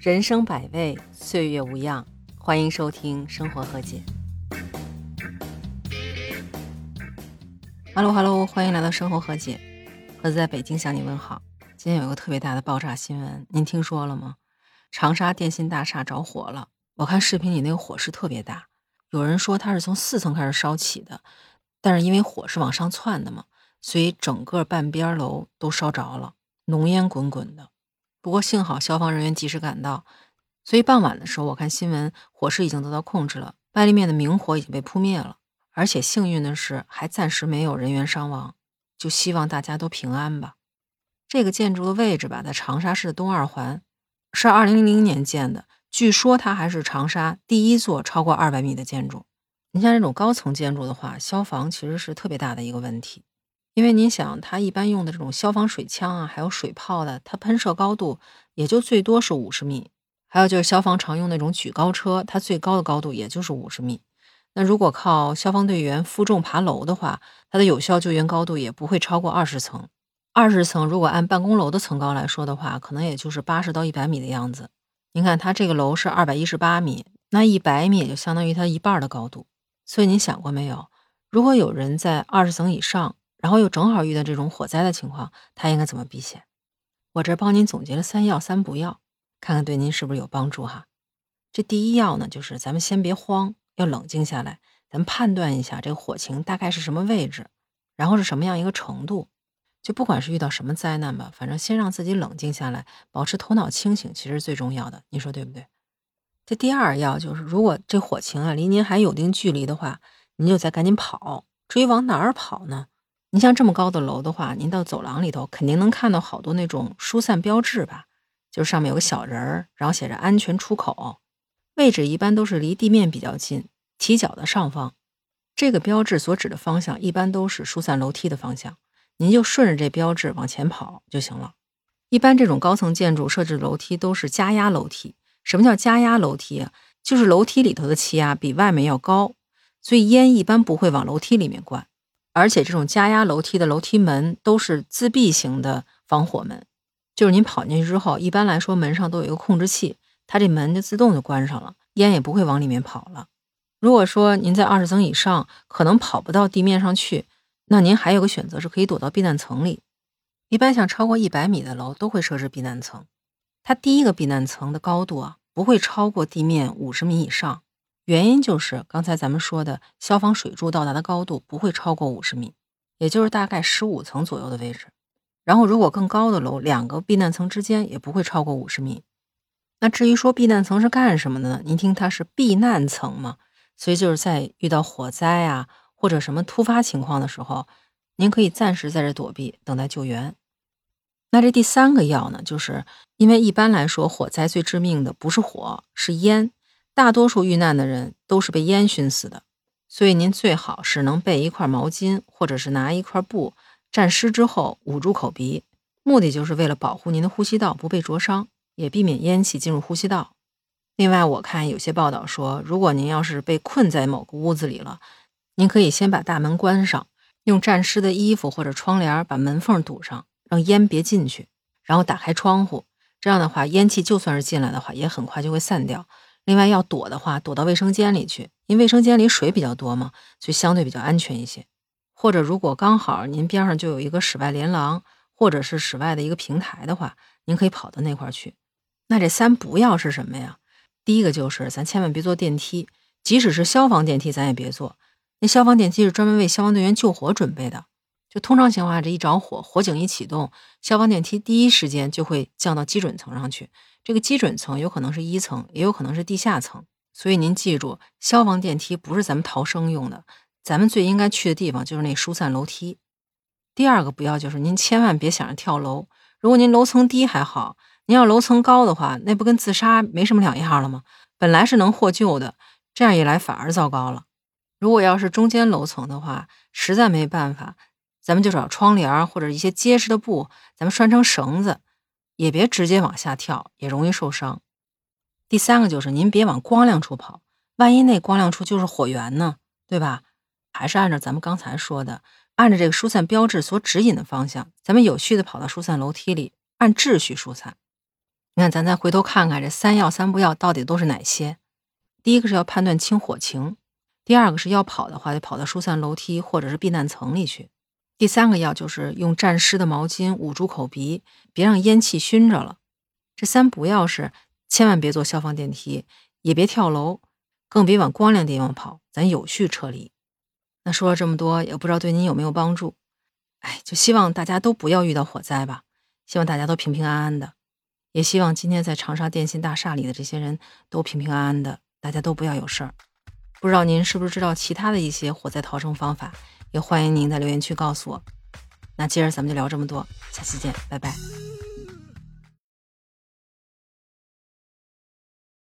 人生百味，岁月无恙。欢迎收听《生活和解》。Hello Hello，欢迎来到《生活和解》，盒子在北京向你问好。今天有一个特别大的爆炸新闻，您听说了吗？长沙电信大厦着火了。我看视频里那个火势特别大，有人说它是从四层开始烧起的，但是因为火是往上窜的嘛，所以整个半边楼都烧着了，浓烟滚滚的。不过幸好消防人员及时赶到，所以傍晚的时候我看新闻，火势已经得到控制了，外立面的明火已经被扑灭了，而且幸运的是还暂时没有人员伤亡，就希望大家都平安吧。这个建筑的位置吧，在长沙市的东二环，是二零零零年建的，据说它还是长沙第一座超过二百米的建筑。你像这种高层建筑的话，消防其实是特别大的一个问题。因为您想，它一般用的这种消防水枪啊，还有水炮的，它喷射高度也就最多是五十米。还有就是消防常用那种举高车，它最高的高度也就是五十米。那如果靠消防队员负重爬楼的话，它的有效救援高度也不会超过二十层。二十层如果按办公楼的层高来说的话，可能也就是八十到一百米的样子。您看，它这个楼是二百一十八米，那一百米也就相当于它一半的高度。所以您想过没有，如果有人在二十层以上？然后又正好遇到这种火灾的情况，他应该怎么避险？我这帮您总结了三要三不要，看看对您是不是有帮助哈。这第一要呢，就是咱们先别慌，要冷静下来，咱们判断一下这个火情大概是什么位置，然后是什么样一个程度。就不管是遇到什么灾难吧，反正先让自己冷静下来，保持头脑清醒，其实最重要的。你说对不对？这第二要就是，如果这火情啊离您还有定距离的话，您就再赶紧跑。至于往哪儿跑呢？你像这么高的楼的话，您到走廊里头肯定能看到好多那种疏散标志吧？就是上面有个小人儿，然后写着“安全出口”，位置一般都是离地面比较近，提脚的上方。这个标志所指的方向一般都是疏散楼梯的方向，您就顺着这标志往前跑就行了。一般这种高层建筑设置楼梯都是加压楼梯。什么叫加压楼梯啊？就是楼梯里头的气压比外面要高，所以烟一般不会往楼梯里面灌。而且这种加压楼梯的楼梯门都是自闭型的防火门，就是您跑进去之后，一般来说门上都有一个控制器，它这门就自动就关上了，烟也不会往里面跑了。如果说您在二十层以上，可能跑不到地面上去，那您还有个选择是可以躲到避难层里。一般像超过一百米的楼都会设置避难层，它第一个避难层的高度啊不会超过地面五十米以上。原因就是刚才咱们说的，消防水柱到达的高度不会超过五十米，也就是大概十五层左右的位置。然后，如果更高的楼，两个避难层之间也不会超过五十米。那至于说避难层是干什么的呢？您听，它是避难层嘛，所以就是在遇到火灾啊或者什么突发情况的时候，您可以暂时在这躲避，等待救援。那这第三个要呢，就是因为一般来说，火灾最致命的不是火，是烟。大多数遇难的人都是被烟熏死的，所以您最好是能备一块毛巾，或者是拿一块布蘸湿之后捂住口鼻，目的就是为了保护您的呼吸道不被灼伤，也避免烟气进入呼吸道。另外，我看有些报道说，如果您要是被困在某个屋子里了，您可以先把大门关上，用沾湿的衣服或者窗帘把门缝堵上，让烟别进去，然后打开窗户，这样的话，烟气就算是进来的话，也很快就会散掉。另外要躲的话，躲到卫生间里去，因为卫生间里水比较多嘛，所以相对比较安全一些。或者如果刚好您边上就有一个室外连廊，或者是室外的一个平台的话，您可以跑到那块去。那这三不要是什么呀？第一个就是咱千万别坐电梯，即使是消防电梯，咱也别坐。那消防电梯是专门为消防队员救火准备的。就通常情况下，这一着火，火警一启动，消防电梯第一时间就会降到基准层上去。这个基准层有可能是一层，也有可能是地下层。所以您记住，消防电梯不是咱们逃生用的，咱们最应该去的地方就是那疏散楼梯。第二个不要就是您千万别想着跳楼。如果您楼层低还好，您要楼层高的话，那不跟自杀没什么两样了吗？本来是能获救的，这样一来反而糟糕了。如果要是中间楼层的话，实在没办法。咱们就找窗帘或者一些结实的布，咱们拴成绳子，也别直接往下跳，也容易受伤。第三个就是您别往光亮处跑，万一那光亮处就是火源呢，对吧？还是按照咱们刚才说的，按照这个疏散标志所指引的方向，咱们有序的跑到疏散楼梯里，按秩序疏散。你看，咱再回头看看这三要三不要到底都是哪些？第一个是要判断清火情，第二个是要跑的话，得跑到疏散楼梯或者是避难层里去。第三个要就是用沾湿的毛巾捂住口鼻，别让烟气熏着了。这三不要是千万别坐消防电梯，也别跳楼，更别往光亮地方跑，咱有序撤离。那说了这么多，也不知道对您有没有帮助。哎，就希望大家都不要遇到火灾吧，希望大家都平平安安的。也希望今天在长沙电信大厦里的这些人都平平安安的，大家都不要有事儿。不知道您是不是知道其他的一些火灾逃生方法？欢迎您在留言区告诉我。那今儿咱们就聊这么多，下期见，拜拜。